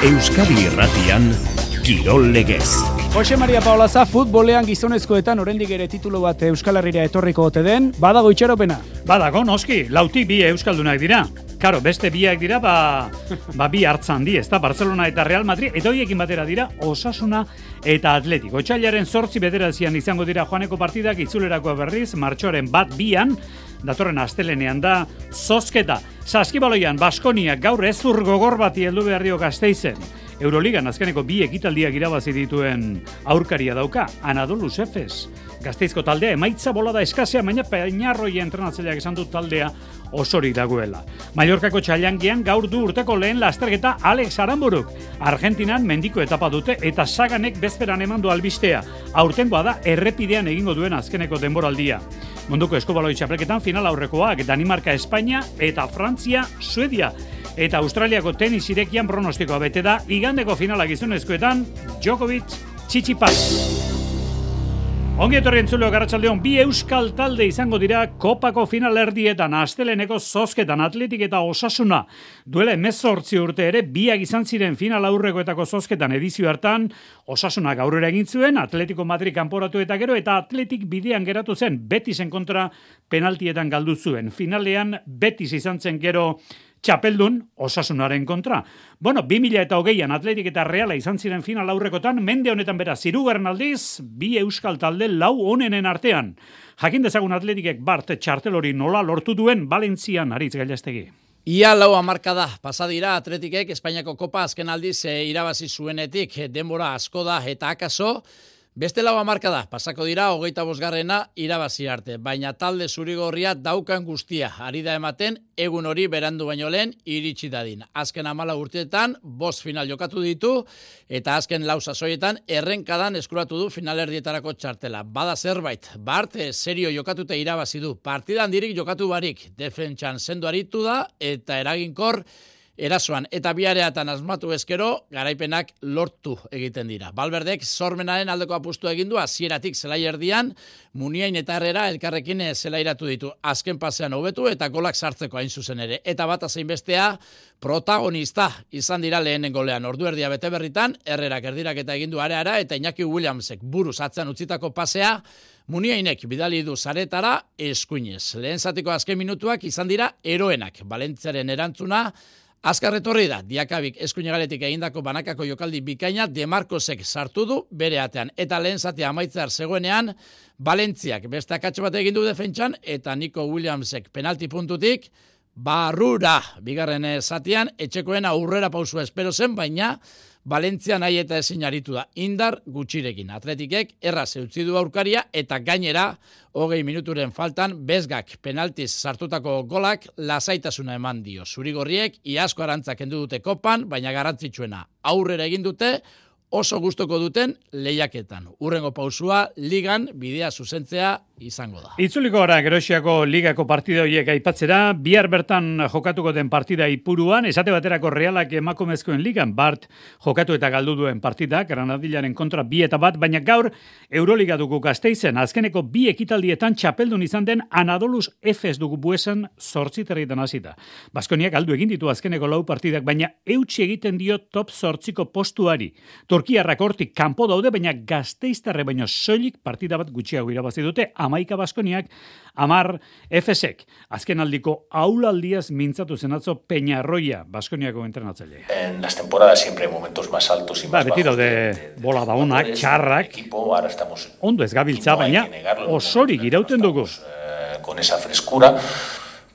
Euskadi Irratian Kirol Legez. Jose Maria Paolaza futbolean gizonezkoetan oraindik ere titulu bat Euskal Herria etorriko ote den, badago itxaropena. Badago, noski, lautik bi euskaldunak dira. Karo, beste biak dira, ba, ba bi hartzan di, ezta Barcelona eta Real Madrid, eta hoiekin batera dira, Osasuna eta Atletico. Otsailaren sortzi bederazian izango dira joaneko partidak itzulerako berriz, martxoaren bat bian, datorren astelenean da, zozketa. Saskibaloian, Baskoniak gaur ezur gogor bati heldu behar dio gazteizen. Euroligan azkeneko bi ekitaldiak irabazi dituen aurkaria dauka, Anadolu Efes. Gazteizko taldea emaitza bolada eskasea, baina peinarroi entrenatzaileak esan dut taldea osorik dagoela. Mallorcako txailangian gaur du urteko lehen lasterketa Alex Aramburuk. Argentinan mendiko etapa dute eta saganek bezperan emandu albistea. Aurtengoa da errepidean egingo duen azkeneko denboraldia. Munduko eskobaloi txapelketan final aurrekoak Danimarka, Espainia eta Frantzia, Suedia. Eta Australiako tenis irekian pronostikoa bete da, igandeko finala gizonezkoetan, Djokovic, Tsitsipas. Ongi etorri entzuleo garratxaldeon, bi euskal talde izango dira kopako final erdietan asteleneko zozketan atletik eta osasuna. Duela emezortzi urte ere, biak izan ziren final aurrekoetako zozketan edizio hartan, osasuna gaurera egin zuen, atletiko Madrid kanporatu eta gero, eta atletik bidean geratu zen, betisen kontra penaltietan galdu zuen. Finalean, betis izan zen gero, txapeldun osasunaren kontra. Bueno, 2000 eta hogeian atletik eta reala izan ziren final aurrekotan, mende honetan bera zirugarren aldiz, bi euskal talde lau onenen artean. Jakin dezagun atletikek bart txartelori nola lortu duen Valentzian aritz gailastegi. Ia lau amarka da, pasadira atletikek Espainiako kopa azken aldiz e, irabazi zuenetik denbora asko da eta akaso, Beste lau amarka da, pasako dira, hogeita bosgarrena irabazi arte, baina talde zurigorria daukan guztia, ari da ematen, egun hori berandu baino lehen iritsi dadin. Azken amala urteetan, bost final jokatu ditu, eta azken lau sasoietan, errenkadan eskuratu du finalerdietarako txartela. Bada zerbait, barte serio jokatute irabazi du, partidan dirik jokatu barik, defentsan sendo aritu da, eta eraginkor, erasoan eta biareatan asmatu ezkero garaipenak lortu egiten dira. Balberdek sormenaren aldeko apustu egin du hasieratik zelai erdian, Muniain eta Herrera elkarrekin zelairatu ditu. Azken pasean hobetu eta golak sartzeko hain zuzen ere. Eta bat zein bestea protagonista izan dira lehenen golean. Ordu erdia bete berritan, Herrera erdirak eta egin du areara eta Iñaki Williamsek buruz atzan utzitako pasea Muniainek bidali du zaretara eskuinez. Lehen zatiko azken minutuak izan dira eroenak. Balentziaren erantzuna Azkar etorri da, diakabik eskuinegaletik egindako banakako jokaldi bikaina Demarkosek sartu du bere atean. Eta lehen zatea amaitzar zegoenean, Valentziak beste akatxo bat egin du defentsan, eta Nico Williamsek penalti puntutik, barrura, bigarren zatean, etxekoen aurrera pausu espero zen, baina Valentzia nahi eta ezin aritu da. Indar gutxirekin. Atletikek erraz eutzi du aurkaria eta gainera hogei minuturen faltan bezgak penaltiz sartutako golak lasaitasuna eman dio. Zurigorriek iasko arantzak endu dute kopan, baina garantzitsuena aurrera egin dute, oso gustoko duten lehiaketan. Urrengo pausua, ligan bidea zuzentzea izango da. Itzuliko gara Gerosiako ligako partida horiek aipatzera, bihar bertan jokatuko den partida ipuruan, esate baterako realak emakumezkoen ligan, bart jokatu eta galdu duen partida, Granadillaren kontra bi eta bat, baina gaur Euroliga dugu gazteizen, azkeneko bi ekitaldietan txapeldun izan den Anadolus Efes dugu buesan sortzi terrietan hasita. Baskoniak galdu egin ditu azkeneko lau partidak, baina eutxi egiten dio top sortziko postuari. Turkiarrak hortik kanpo daude, baina gazteiztarre baino soilik partida bat gutxiago irabazi dute, amaika baskoniak, amar efesek. Azken aldiko aulaldiaz mintzatu zenatzo Peñarroia, baskoniako entrenatzaile. En las temporadas siempre hay momentos más altos y ba, más beti bajos. daude de- de- de bola daunak, txarrak, equipo, ahora estamos- ondo ez gabiltza, baina que negarlo, osorik no irauten dugu. eh, con esa frescura,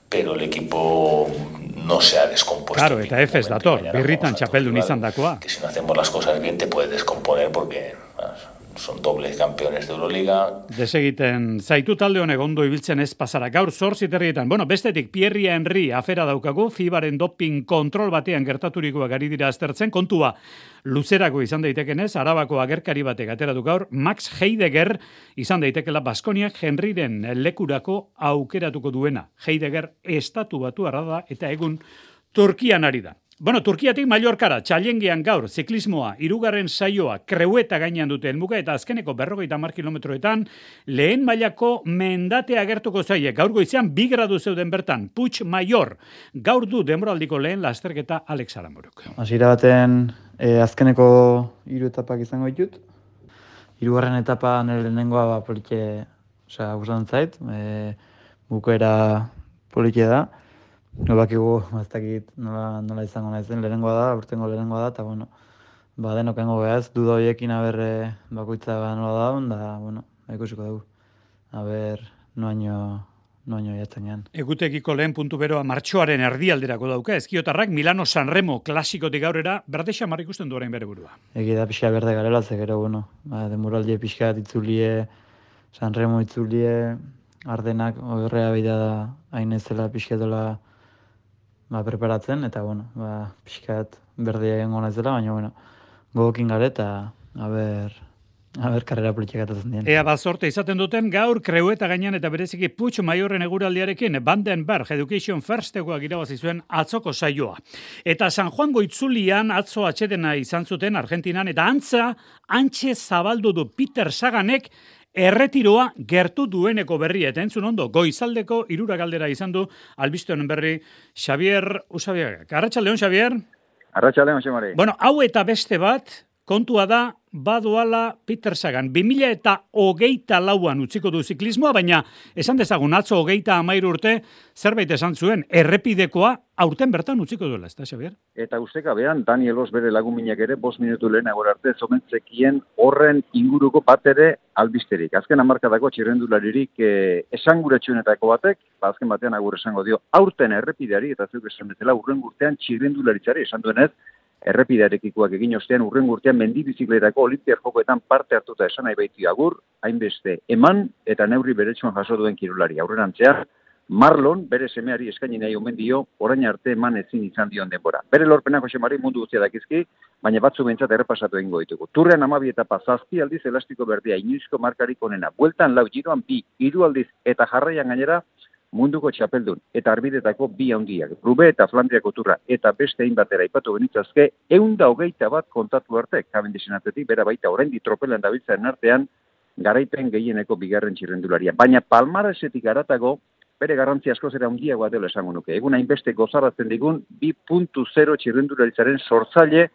pero el equipo no se ha descompuesto. Claro, eta Efes dator, birritan txapeldun rival izandakoa. Que si no hacemos las cosas bien te puedes descomponer porque ah, son dobles campeones de Euroliga, Desegiten zaitu talde honek ondo ibiltzen ez pasara gaur zortzi terrietan. Bueno, bestetik Pierre Henry afera daukagu, fibaren doping kontrol batean gertaturikoak ari dira aztertzen, kontua luzerako izan daitekenez, arabako agerkari batek ateratu gaur, Max Heidegger izan daitekela Baskoniak Henryren lekurako aukeratuko duena. Heidegger estatu batu da eta egun Turkian ari da. Bueno, Turkiatik Mallorkara, txalengian gaur, ziklismoa, irugarren saioa, kreueta gainean dute helmuga eta azkeneko berrogeita mar kilometroetan, lehen mailako mendatea agertuko zaie, gaur goizean bi gradu zeuden bertan, Puig Maior, gaur du demoraldiko lehen lasterketa Alex Aramoruk. Hasiera baten e, azkeneko hiru etapak izango ditut. Hirugarren etapa nire lehenengoa ba, politxe, osea, zait, e, bukoera politxe da. No bakigu, ez dakit nola, nola izango naizen, lehenengoa da, urtengo lehenengoa da, eta bueno, ba denok engo behaz, duda horiekin aberre bakoitza ba nola da, da, bueno, ikusiko dugu. Aber, noaino, noaino jatzenean. Egutekiko lehen puntu beroa martxoaren erdialderako dauka, ezkiotarrak Milano Sanremo klasikotik aurrera, berdeixa mar ikusten du orain bere burua. Egi da pixka berde garela, ze gero, bueno, ba, demoraldie pixka itzulie, Sanremo itzulie, ardenak horrea bidea da, hain ezela pixka dola, ba, preparatzen, eta, bueno, ba, pixkat berdea egingo naizela, baina, bueno, gogokin gare, eta, haber, haber karrera politiak atatzen dien. Ea bazorte izaten duten gaur kreueta gainean eta bereziki Puig Maiorren eguraldiarekin Vandenberg Education Firstekoak irabazi zuen atzoko saioa. Eta San Juan Goitzulian atzo atxedena izan zuten Argentinan eta antza antxe zabaldu du Peter Saganek erretiroa gertu dueneko berri eta entzun ondo goizaldeko irura galdera izan du albiste honen berri Xavier Usabiaga. Arratsaldeon Xavier. Arratsaldeon Xamari. Bueno, hau eta beste bat kontua da badoala Peter Sagan. 2000 eta hogeita lauan utziko du ziklismoa, baina esan dezagun atzo hogeita amairu urte zerbait esan zuen errepidekoa aurten bertan utziko duela, ez da, Xavier? Eta usteka behan, Daniel Os bere laguminak ere, bos minutu lehen agor arte, zomentzekien horren inguruko bat ere albisterik. Azken amarkadako txirrendularirik eh, esanguratxunetako batek, ba, azken batean agur esango dio, aurten errepideari, eta zeuk esan betela, urren gurtean txirrendularitzari esan duenez, errepidarekikoak egin ostean urren gurtean mendi bizikletako olimpiar jokoetan parte hartuta esan nahi baitu agur, hainbeste eman eta neurri beretsuan jaso duen kirolari. Aurrerantzean, Marlon, bere semeari eskaini nahi omen dio, orain arte eman ezin izan dion denbora. Bere lorpenak Josemari mundu guztia dakizki, baina batzu bentsat errepasatu egingo ditugu. Turrean amabi eta zazpi aldiz elastiko berdia inoizko markarik onena. Bueltan lau giroan bi, hiru aldiz eta jarraian gainera, munduko txapeldun eta arbidetako bi handiak. Rube eta Flandriako turra eta beste hain batera ipatu genitzazke, eunda da hogeita bat kontatu arte, kaben disenatetik, bera baita orain tropelan dabiltzen artean, garaipen gehieneko bigarren txirrendularia. Baina palmarasetik aratago, bere garrantzi asko zera handiagoa dela esango nuke. Egun hainbeste gozaratzen digun, 2.0 txirrendularitzaren sortzaile,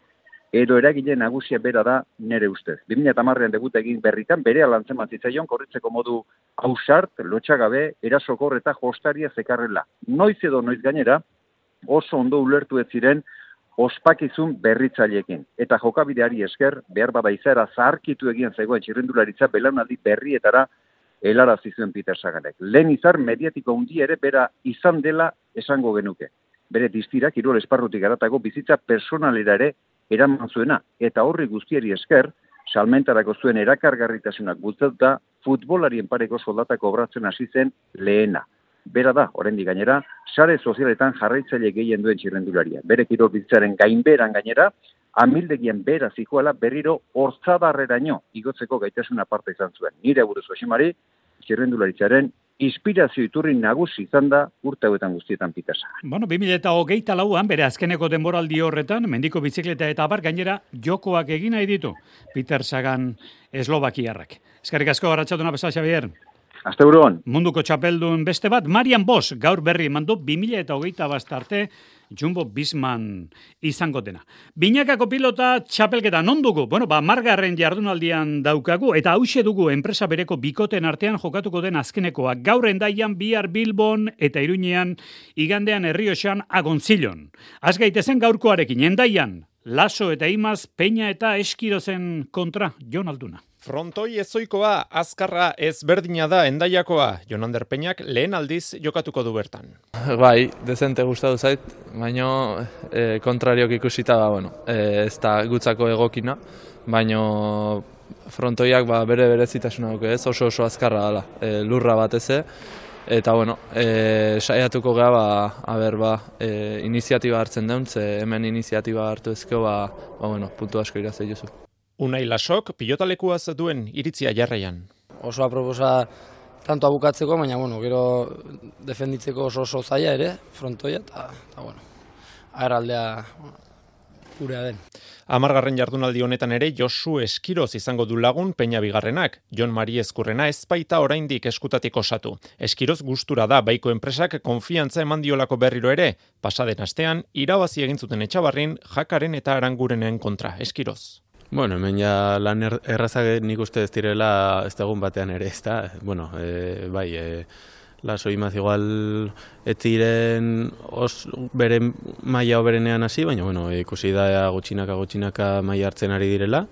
edo eragile nagusia bera da nere ustez. 2008an debut egin berritan, bere alantzen matzitzaion, korritzeko modu hausart, lotxagabe, erasokor eta jostaria zekarrela. Noiz edo noiz gainera, oso ondo ulertu ez ziren, ospakizun berritzailekin. Eta jokabideari esker, behar bada izara zaharkitu egin zegoen txirrendularitza belaunaldi berrietara helara zizuen Peter Saganek. Lehen izar mediatiko hundi ere bera izan dela esango genuke. Bere diztira, kirol esparrutik garatago, bizitza personalera ere eraman zuena, eta horri guztiari esker, salmentarako zuen erakargarritasunak bultzatuta, futbolarien pareko soldatako obratzen hasi zen lehena. Bera da, oraindik gainera, sare sozialetan jarraitzaile gehien duen txirrendularia. Bere kirol bizitzaren gainberan gainera, amildegian bera zikoala berriro hortzadarreraino igotzeko gaitasuna parte izan zuen. Nire buruz osimari, txirrendularitzaren inspirazio iturri nagusi izan da urte hauetan guztietan pitasa. Bueno, 2000 eta hogeita lauan, bere azkeneko denboraldi horretan, mendiko bizikleta eta abar gainera jokoak egin nahi ditu Peter Sagan Eslovakiarrak. Eskerrik asko, Arratxalduna, Besa, Xavier. Azte Munduko txapeldun beste bat, Marian Bosch, gaur berri mandu 2000 eta bastarte, Jumbo Bisman izango dena. Binakako pilota txapelketa non dugu? Bueno, ba, margarren jardunaldian daukagu, eta hause dugu enpresa bereko bikoten artean jokatuko den azkenekoa. Gaur endaian bihar Bilbon eta Iruñean igandean herrioxan agontzilon. Az gaitezen gaurkoarekin, endaian, laso eta imaz, peina eta eskirozen kontra, Jon Alduna. Frontoi ezoikoa, azkarra ezberdina da endaiakoa, Jonander Peñak lehen aldiz jokatuko du bertan. Bai, dezente gustatu zait, baino e, kontrariok ikusita da, bueno, e, ez da gutzako egokina, baino frontoiak ba, bere berezitasuna duke ez, oso oso azkarra dela, e, lurra bat eze, eta bueno, e, saiatuko gara, ba, aber, ba, e, iniziatiba hartzen duen, ze hemen iniziatiba hartu ezkeo, ba, ba, bueno, puntu asko irazei jozu. Unai Lasok pilotalekuaz duen iritzia jarraian. Oso aproposa tanto abukatzeko, baina bueno, gero defenditzeko oso oso zaila ere, frontoia, eta, bueno, agerraldea gurea den. Amargarren jardunaldi honetan ere Josu Eskiroz izango du lagun Peña Bigarrenak. Jon Mari Eskurrena ez baita oraindik eskutatik osatu. Eskiroz gustura da baiko enpresak konfiantza eman diolako berriro ere. Pasaden astean, irabazi egin zuten etxabarrin, jakaren eta arangurenen kontra. Eskiroz. Bueno, hemen ja lan er, errazak nik uste ez direla ez egun batean ere, ez da? Bueno, e, bai, e, laso imaz igual ez diren os, bere maia oberenean hasi, baina bueno, ikusi da gutxinaka gutxinaka maia hartzen ari direla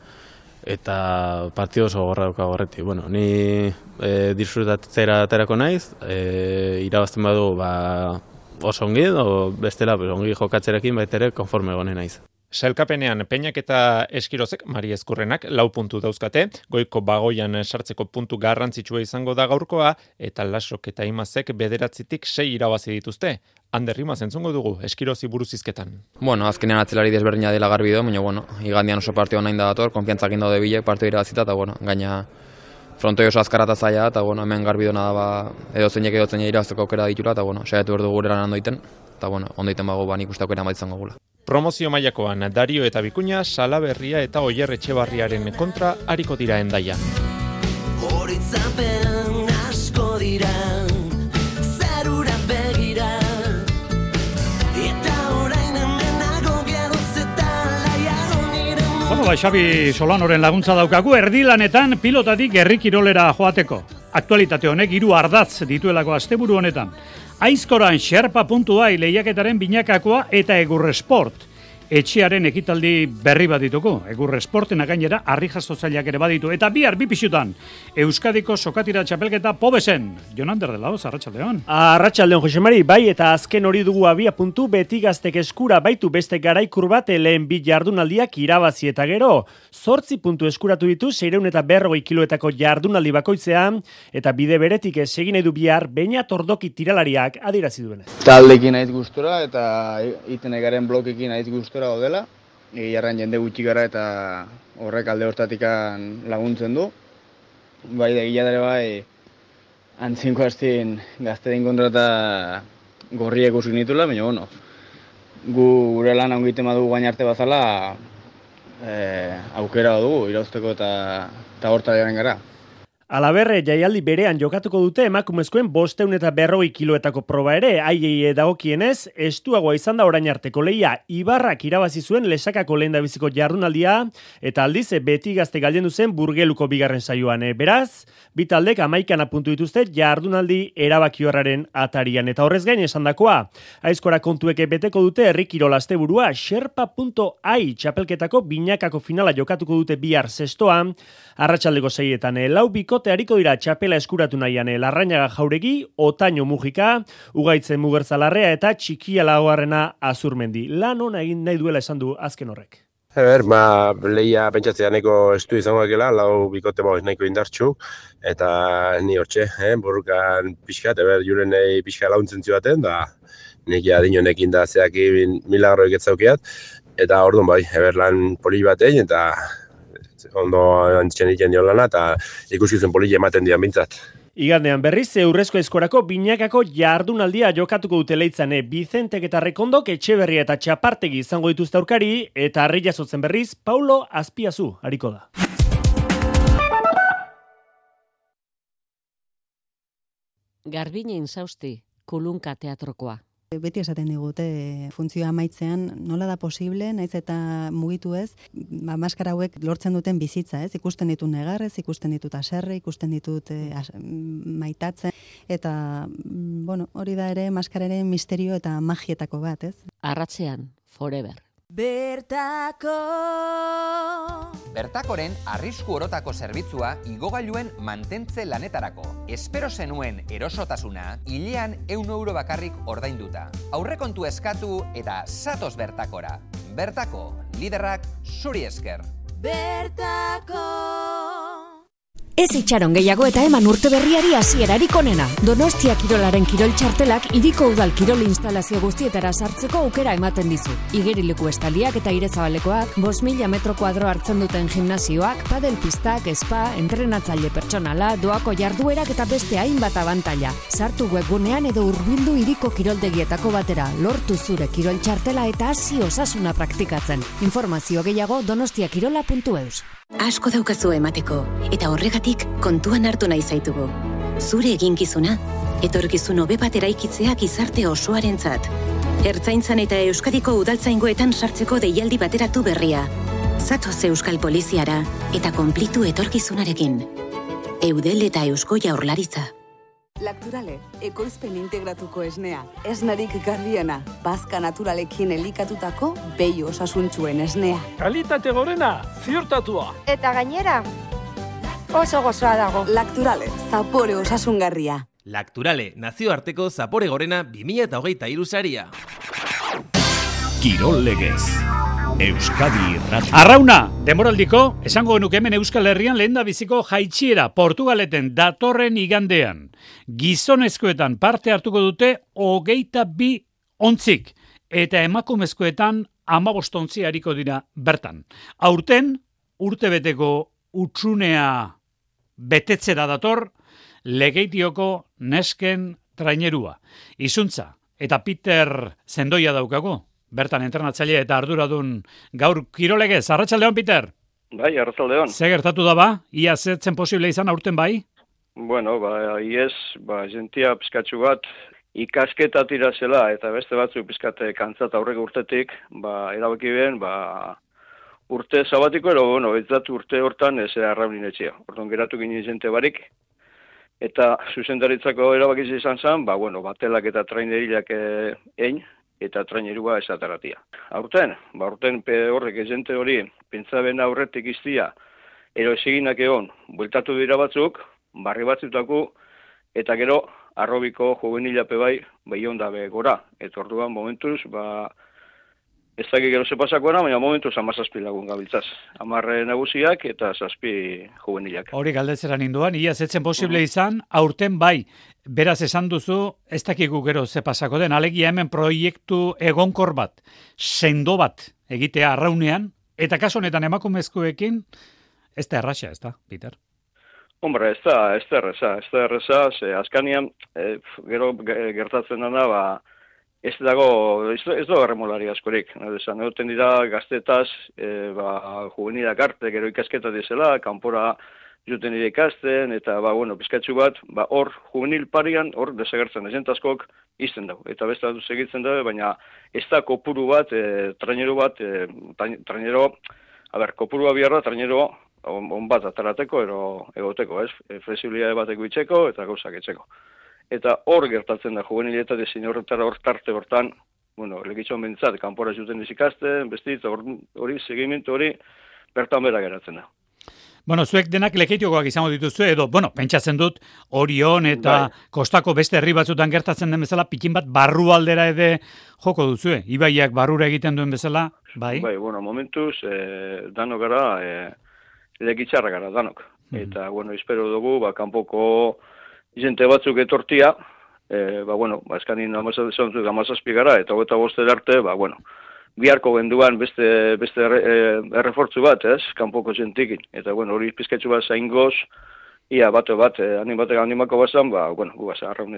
eta partio oso gorra dauka horretik. Bueno, ni e, disfrutatzera aterako naiz, e, irabazten badu ba, oso ongi, o bestela ongi jokatzerekin baitere konforme gone naiz. Sailkapenean Peñak eta Eskirozek Mari Ezkurrenak lau puntu dauzkate, goiko bagoian sartzeko puntu garrantzitsua izango da gaurkoa eta Lasok eta Imazek bederatzitik sei irabazi dituzte. Ander Imaz entzungo dugu Eskirozi buruzizketan. Bueno, azkenean atzelari desberdina dela garbi do, baina bueno, igandian oso partio nahi da dator, konfiantzak indo de bilek partio irabazita eta bueno, gaina frontoi oso azkarata zaila eta bueno, hemen garbi da ba, edo zeinek edo zeinek irabazteko aukera ditula eta bueno, saiatu berdu gure lan ondoiten eta bueno, ondoiten bago ba nik uste aukera izango gula. Promozio mailakoan Dario eta Bikuña, Salaberria eta Oier Etxebarriaren kontra hariko dira endaian. Horitzapen asko dira Zerura begira Bueno, ba, Xabi Solanoren laguntza daukagu, erdilanetan pilotatik herri kirolera joateko. Aktualitate honek hiru ardatz dituelako asteburu honetan. Aizkoran xerpa puntua lehiaketaren binakakoa eta egur esport. Etxearen ekitaldi berri bat dituko. Egur esporten gainera harri jasotzaileak ere baditu. Eta bihar bi pixutan. Euskadiko sokatira txapelketa pobesen. Jonander dela, arratsaldeon. Arratxaldeon, Jose Mari, bai eta azken hori dugu abia puntu beti gaztek eskura baitu beste garaikur bat lehen bi jardunaldiak irabazi eta gero. Zortzi puntu eskuratu ditu, seireun eta berrogei kiloetako jardunaldi bakoitzean, eta bide beretik ez egin edu bihar, baina tordoki tiralariak adirazi duenez. Taldekin naiz gustura eta iten egaren blokekin naiz gustura dela. Egiarran jende gutxi gara eta horrek alde hortatikan laguntzen du. Bai da gila dara bai antzinko hastin gazte din kontra eta gorriek usik nitula, baina bueno, gu gure lan ongiten badu guain arte bazala e, aukera dugu irauzteko eta, eta horta gara. Alaberre jaialdi berean jokatuko dute emakumezkoen bosteun eta berroi kiloetako proba ere, aiei dagokienez, estuagoa izan da orain arteko leia, Ibarrak irabazi zuen lesakako lehen da biziko jardunaldia, eta aldiz beti gazte galden zen burgeluko bigarren saioan. E, beraz, bitaldek amaikan apuntu dituzte jardunaldi erabaki horraren atarian. Eta horrez gain esan dakoa, aizkora kontueke beteko dute errikiro laste burua, xerpa.ai txapelketako binakako finala jokatuko dute bihar zestoan, arratsaldeko zeietan, e, lau biko bikote hariko dira txapela eskuratu nahian larrainaga jauregi, otaino mugika, ugaitzen mugertzalarrea eta txikia lagoarrena azurmendi. Lan hona egin nahi duela esan du azken horrek. Eber, ba, lehia pentsatzea neko estu izango ekela, lau bikote boiz nahiko indartxu, eta ni hortxe, eh, borrukan pixkat, eber, juren nahi pixka launtzen zioaten, da nik adinonekin da zeakin milagro eketzaukiat, eta orduan bai, eber lan poli batein, eta ondo antzen egiten dio lana eta ikusi zen polile ematen dian bintzat. Igandean berriz, eurrezko eskorako binakako jardunaldia jokatuko dute leitzane Bizentek eta Rekondok etxe eta txapartegi izango dituzte aurkari eta harri jasotzen berriz, Paulo Azpiazu, hariko da. Garbine insausti, kulunka teatrokoa. Beti esaten digute funtzioa amaitzean nola da posible, naiz eta mugitu ez, ba, maskara hauek lortzen duten bizitza, ez? Ikusten ditut negarrez, ikusten ditut aserre, ikusten ditut eh, maitatzen, eta, mm, bueno, hori da ere maskararen misterio eta magietako bat, ez? Arratzean, forever. Bertako Bertakoren arrisku orotako zerbitzua igogailuen mantentze lanetarako. Espero zenuen erosotasuna, hilean eun euro bakarrik ordainduta. Aurrekontu eskatu eta satos bertakora. Bertako, liderrak zuri esker. Bertako Ez itxaron gehiago eta eman urte berriari hasierarik onena. Donostia Kirolaren kirol txartelak iriko udal kirol instalazio guztietara sartzeko aukera ematen dizu. Igerileku estaliak eta irezabalekoak, bos mila metro kuadro hartzen duten gimnasioak, padel pistak, spa, entrenatzaile pertsonala, doako jarduerak eta beste hainbat abantaila. Sartu webgunean edo hurbildu iriko kiroldegietako batera, lortu zure kirol txartela eta hasi osasuna praktikatzen. Informazio gehiago donostiakirola.eus. Asko daukazu emateko, eta horregatik kontuan hartu nahi zaitugu. Zure eginkizuna, etorkizun hobe bat eraikitzea gizarte osoarentzat. Ertzaintzan eta Euskadiko udaltzaingoetan sartzeko deialdi bateratu berria. Zatoz Euskal Poliziara eta konplitu etorkizunarekin. Eudel eta Eusko Jaurlaritza. Lakturale, ekoizpen integratuko esnea, esnarik garbiena, bazka naturalekin elikatutako behi osasuntsuen esnea. Kalitate gorena, ziurtatua. Eta gainera, oso gozoa dago. Lakturale, zapore osasungarria. Lakturale, nazioarteko zapore gorena 2023 saria. Kirol legez. Euskadi Irrati. Arrauna, demoraldiko, esango genuke hemen Euskal Herrian lehen da biziko jaitxiera Portugaleten datorren igandean. Gizonezkoetan parte hartuko dute hogeita bi ontzik eta emakumezkoetan amabostontzi hariko dira bertan. Aurten, urtebeteko utxunea betetzera dator, legeitioko nesken trainerua. Izuntza, eta Peter Zendoia daukago, bertan entrenatzaile eta arduradun gaur kirolegez. Arratxaldeon, Peter? Bai, arratzaldeon. Ze gertatu da ba? Ia zetzen posible izan aurten bai? Bueno, ba, iez, ba, gentia pizkatxu bat, ikasketa tira zela, eta beste batzuk pizkate kantzat aurreko urtetik, ba, erabaki ben, ba, urte sabatiko, ero, bueno, ez urte hortan ez arraunin etxea. Orduan geratu ginen jente barik, eta zuzendaritzako erabaki izan zen, ba, bueno, batelak eta trainerilak eh, ein, eta trainerua esataratia. Aurten, ba, aurten pe horrek ezente hori, pentsaben aurretik iztia, ero eziginak egon, bueltatu dira batzuk, barri batzutako, eta gero, arrobiko juvenilape bai, bai ondabe gora. Eta orduan, momentuz, ba, ez dakik gero zepasakoa, baina momentuz amazazpi lagun gabiltzaz. Amarre nagusiak eta zazpi juvenilak. Hori galdetzeran induan, ia zetzen posible izan, aurten bai, beraz esan duzu, ez dakigu gero ze pasako den, alegia hemen proiektu egonkor bat, sendo bat egitea arraunean, eta kaso honetan emakumezkoekin, ez da erraxa, ez da, Peter? Hombre, ez da, ez da erreza, ez da erreza, ze azkanian, eh, gero ge- gertatzen dana, ba, ez dago, ez, ez dago erremolari askorik. Esan, egoten dira gaztetaz, e, ba, juvenilak arte, gero ikasketa dizela, kanpora juten dira ikasten, eta, ba, bueno, pizkatxu bat, ba, hor, juvenil parian, hor, desagertzen, ezentaskok izten dago. Eta beste dut segitzen dago, baina ez da kopuru bat, e, trainero bat, e, train- trainero, a ber, kopurua biharra, trainero on, on bat atarateko, ero egoteko, ez? E, flexibilitate bateko itxeko, eta gauzak etxeko. Eta hor gertatzen da juvenilietate zein horretara hor tarte hortan, bueno, legitxon bentsat, kanpora zuten izikasten, bestit, hor- hori, segimentu hori, bertan bera geratzen da. Bueno, zuek denak lekeitiokoak izango dituzue, edo, bueno, pentsatzen dut, Orion eta Bai. kostako beste herri batzutan gertatzen den bezala, pikin bat barru aldera ere joko duzue. Ibaiak barrura egiten duen bezala, bai? Bai, bueno, momentuz, eh, danok gara, eh, legitxarra gara, danok. Eta, bueno, espero dugu, ba, kanpoko jente batzuk etortia, eh, ba, bueno, ba, eskanin amazazpik amazazpi gara, eta hogeta boster arte, ba, bueno, biharko genduan beste, beste eh, errefortzu bat, ez, kanpoko jentikin. Eta, bueno, hori pizketxu bat zain goz, ia bate bat, eh, animatek animako bazan, ba, bueno, gu basa, arraun.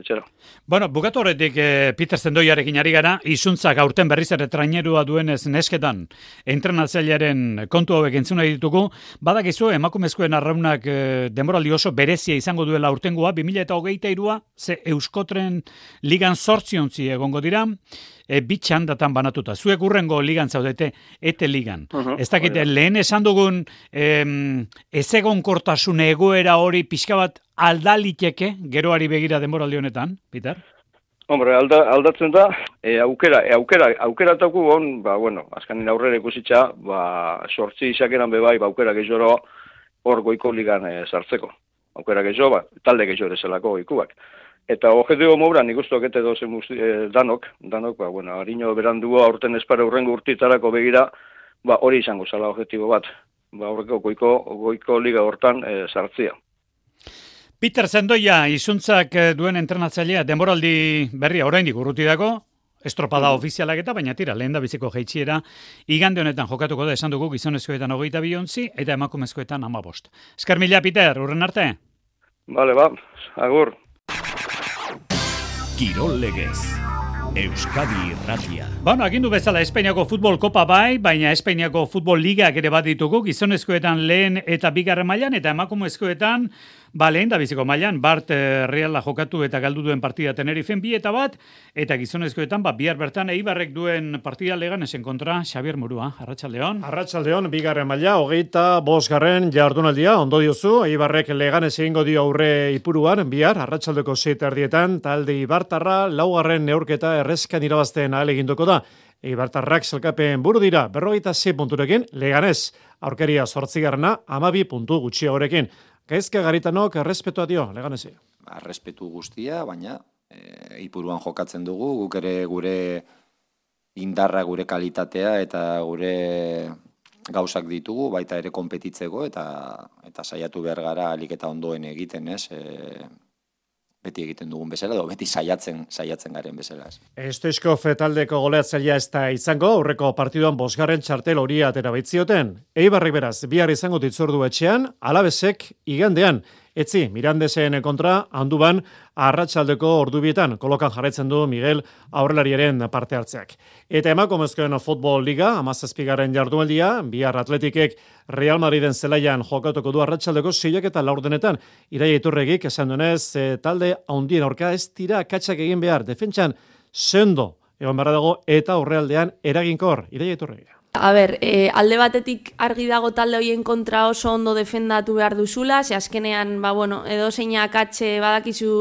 Bueno, bukatu horretik eh, Peter Zendoiarekin ari gara, izuntzak aurten berriz ere trainerua duenez nesketan entrenatzailearen kontu hauek entzun nahi ditugu, badakizu emakumezkoen arraunak eh, denboraldi oso berezia izango duela urtengoa, 2023a, ze Euskotren ligan sortziontzi egongo dira, e, bi txandatan banatuta. Zuek urrengo ligan zaudete, ete ligan. Mhm, Ez dakit, hori da. lehen esan dugun em, ez egonkortasun egoera hori pixka bat aldaliteke, geroari begira denboraldi honetan, Peter? Hombre, alda, aldatzen da, e, aukera, e, aukera, aukera tauku on, ba, bueno, azkanin aurrera ikusitza, ba, sortzi izakeran bebai, ba, aukera gehioro hor goiko ligan e, sartzeko. Aukera gehioro, ba, talde gehioro eselako goikuak. Eta objetibo mobran ikustuak ete dozen guzti- e, danok, danok, ba, bueno, harino berandua aurten espara urrengo urtitarako begira, ba, hori izango zala objetibo bat. Ba, horreko goiko, goiko liga hortan e, sartzia. Peter Zendoia, izuntzak eh, duen entrenatzailea, denboraldi berria oraindik urruti dago, estropada Mm. ofizialak eta baina tira, lehen da biziko jeitsiera, igande honetan jokatuko da esan dugu gizonezkoetan hogeita biontzi eta emakumezkoetan ama bost. Esker mila, Peter, urren arte? Bale, ba, agur. Kirol legez. Euskadi irratia. Bueno, agindu bezala Espainiako futbol kopa bai, baina Espainiako futbol ligak ere bat ditugu, gizonezkoetan lehen eta bigarren mailan eta emakumezkoetan ba lehen da biziko mailan, Bart eh, Reala jokatu eta galdu duen partida Tenerifen bi eta bat, eta gizonezkoetan ba bihar bertan Eibarrek duen partida legan esen kontra Xavier Murua, Arratsaldeon. Arratsaldeon bigarren maila, hogeita bosgarren jardunaldia, ondo diozu, Eibarrek leganez egingo dio aurre ipuruan, bihar, arratsaldeko zeit erdietan, talde Ibartarra, laugarren neurketa errezkan irabazten ahal eginduko da. Eibartarrak zelkapen buru dira, berrogeita ze punturekin, leganez, aurkeria sortzigarrena, amabi puntu gutxi horrekin. Gaizka garitanok errespetua dio, leganezi. Errespetu guztia, baina e, ipuruan jokatzen dugu, guk ere gure indarra, gure kalitatea eta gure gauzak ditugu, baita ere konpetitzeko eta eta saiatu behar gara alik eta ondoen egiten, ez? E, beti egiten dugun bezala, edo beti saiatzen saiatzen garen bezala. Ez. Estoizkov taldeko goleatzailea ez da izango, aurreko partiduan bosgarren txartel horia atera baitzioten. Eibarrek beraz, bihar izango ditzordu etxean, alabesek igandean. Etzi, Mirandesen kontra, handuban, arratsaldeko ordubietan, kolokan jarraitzen du Miguel aurrelariaren parte hartzeak. Eta emakumezkoen futbol liga, amazazpigaren jardualdia, bihar atletikek Real Madriden zelaian jokatuko du arratsaldeko zeiak eta laurdenetan. Iraia iturregik esan duenez, e, talde haundien aurka ez dira katxak egin behar, defentsan sendo, egon behar dago, eta horrealdean eraginkor, Iraia iturregik. A ber, e, alde batetik argi dago talde hoien kontra oso ondo defendatu behar duzula, ze azkenean, ba, bueno, edo zeina akatxe badakizu,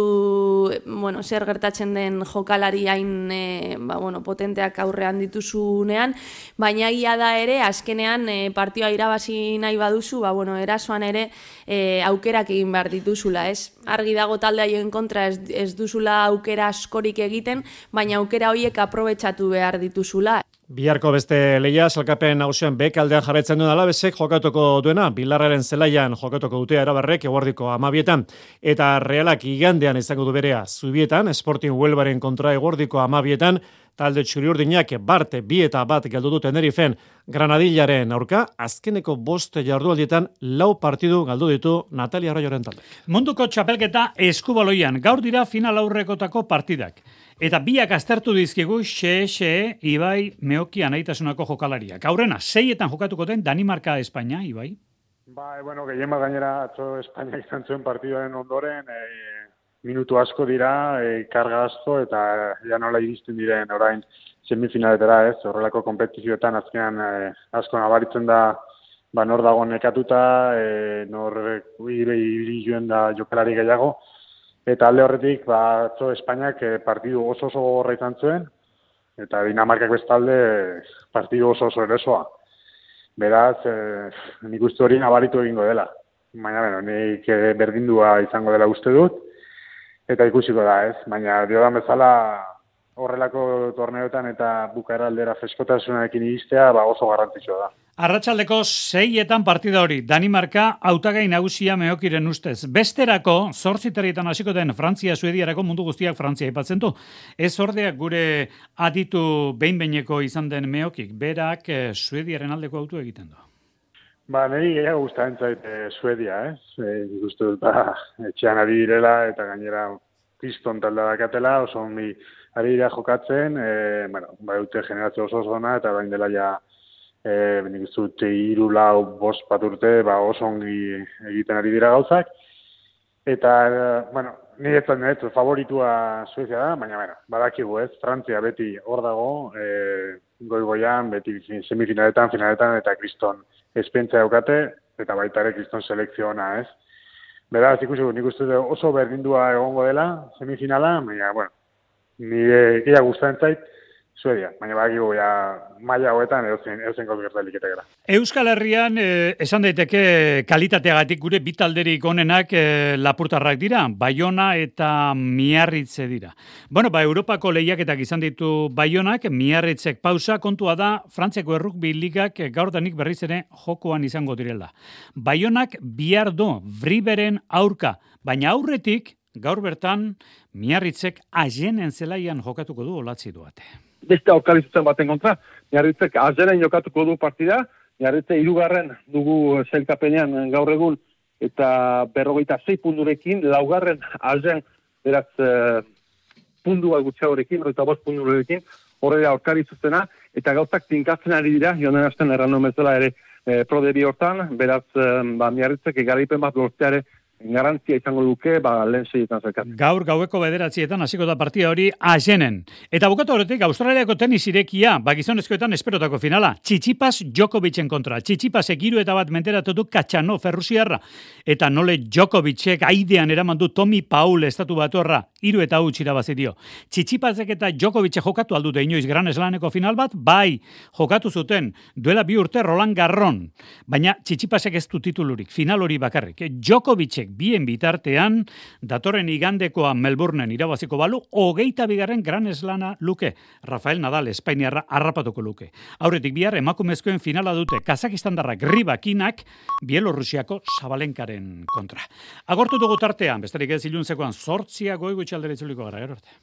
bueno, zer gertatzen den jokalari hain, e, ba, bueno, potenteak aurrean dituzunean, baina egia da ere, azkenean e, partioa irabazi nahi baduzu, ba, bueno, erasoan ere e, aukerak egin behar dituzula, ez? Argi dago talde haien kontra ez, ez duzula aukera askorik egiten, baina aukera horiek aprobetsatu behar dituzula. Biharko beste leia, salkapen nagusian bekaldean jarraitzen duen alabesek jokatuko duena, bilarraren zelaian jokatuko dute arabarrek eguardiko amabietan, eta realak igandean izango du berea zubietan, Sporting Huelbaren kontra eguardiko amabietan, talde txuriurdinak barte bi eta bat galdu du Tenerifen Granadillaren aurka, azkeneko bost jardualdietan lau partidu galdu ditu Natalia Arroyoren talde. Munduko txapelketa eskubaloian, gaur dira final aurrekotako partidak. Eta biak aztertu dizkigu xe, xe, Ibai, Meoki anaitasunako jokalariak. Aurrena, seietan jokatuko den Danimarka Espainia, Ibai? Ba, e, bueno, gehien bat gainera atzo Espainia izan zuen partiduaren ondoren, e, minutu asko dira, e, karga asko, eta ja nola iristen diren orain semifinaletera ez, horrelako kompetizioetan azkenean e, asko nabaritzen da ba, nor dago nekatuta, e, nor ibili joen da jokalari gehiago, eta alde horretik, ba, atzo Espainiak e, partidu oso oso gogorra izan zuen, eta Dinamarkak bestalde partidu oso oso erosoa. Beraz, eh, nik uste hori nabaritu egingo dela. Baina, bueno, nik eh, berdindua izango dela uste dut, eta ikusiko da, ez? Baina, diodan bezala, horrelako torneoetan eta bukaera aldera freskotasunarekin iristea, ba oso garrantzitsua da. Arratsaldeko seietan partida hori, Danimarka hautagai nagusia meokiren ustez. Besterako, zortzi terrietan hasiko den Frantzia, Suediarako mundu guztiak Frantzia aipatzen du. Ez ordeak gure aditu behin-beineko izan den meokik, berak eh, Suediaren aldeko autu egiten du. Ba, niri gehiago gustatzen zait eh, Suedia? Eh, uste dut, ba, etxean ari direla eta gainera kriston talde dakatela, oso ongi ari dira jokatzen, eh, bueno, ba, dute generazio oso oso ona, eta bain dela ja e, nik uste dut hiru lau bost bat urte, ba, oso ongi egiten ari dira gauzak. Eta, eh, bueno, ni ez dut favoritua Suezia da, baina, bueno, badakigu ez, Frantzia beti hor dago, e, goi-goian, beti semifinaletan, finaletan, eta kriston espentsa daukate, eta baita ere kriston selekzio ona, ez. Beraz, ikusi, nik uste oso berdindua egongo dela, semifinala, baina, bueno, nire gehiago gustatzen zait, Suedia, baina bakigu ja maila hoetan edozein edozein gauz gerta gara. Euskal Herrian eh, esan daiteke kalitateagatik gure bi talderik onenak eh, lapurtarrak dira, Baiona eta Miarritze dira. Bueno, ba Europako lehiaketak izan ditu Baionak, Miarritzek pausa kontua da Frantzeko errukbi ligak gaurdanik berriz ere jokoan izango direla. Baionak bihar do Vriberen aurka, baina aurretik gaur bertan Miarritzek ajenen zelaian jokatuko du olatzi duate. Beste aurkari zuzen baten kontra, miarritzek azeren jokatuko du partida, miarritze irugarren dugu zelkapenean gaur egun, eta berrogeita zei pundurekin, laugarren azen, beraz, eh, pundu bat gutxiagorekin, eta bost pundurekin, horre da aurkari zuzena, eta gauzak tinkatzen ari dira, joan hasten erran bezala ere eh, prodebi hortan, beraz, eh, ba, miarritzek egarripen bat lortzeare garantzia izango duke, ba, lehen seietan zerkat. Gaur gaueko bederatzietan hasiko da partida hori azenen. Eta bukatu horretik, Australiako tenis irekia, ba gizonezkoetan esperotako finala. Txitsipas Djokovicen kontra. Txitsipas egiru eta bat menteratu du katxano ferrusiarra. Eta nole Djokovicek aidean eraman du Tommy Paul estatu batorra. Iru eta huts irabazi dio. Txitsipasek eta Djokovicek jokatu aldute inoiz gran eslaneko final bat, bai, jokatu zuten, duela bi urte Roland Garron. Baina Txitsipasek ez du titulurik, final hori bakarrik. Bien bitartean, datorren igandekoa Melbourneen irabaziko balu, hogeita bigarren gran eslana luke. Rafael Nadal, Espainiarra, harrapatuko luke. Aurretik bihar, emakumezkoen finala dute, Kazakistandarrak ribakinak, Bielorrusiako Sabalenkaren kontra. Agortu dugu tartean, besterik ez iluntzekoan, sortzia goigu txaldere itzuliko gara, gero arte.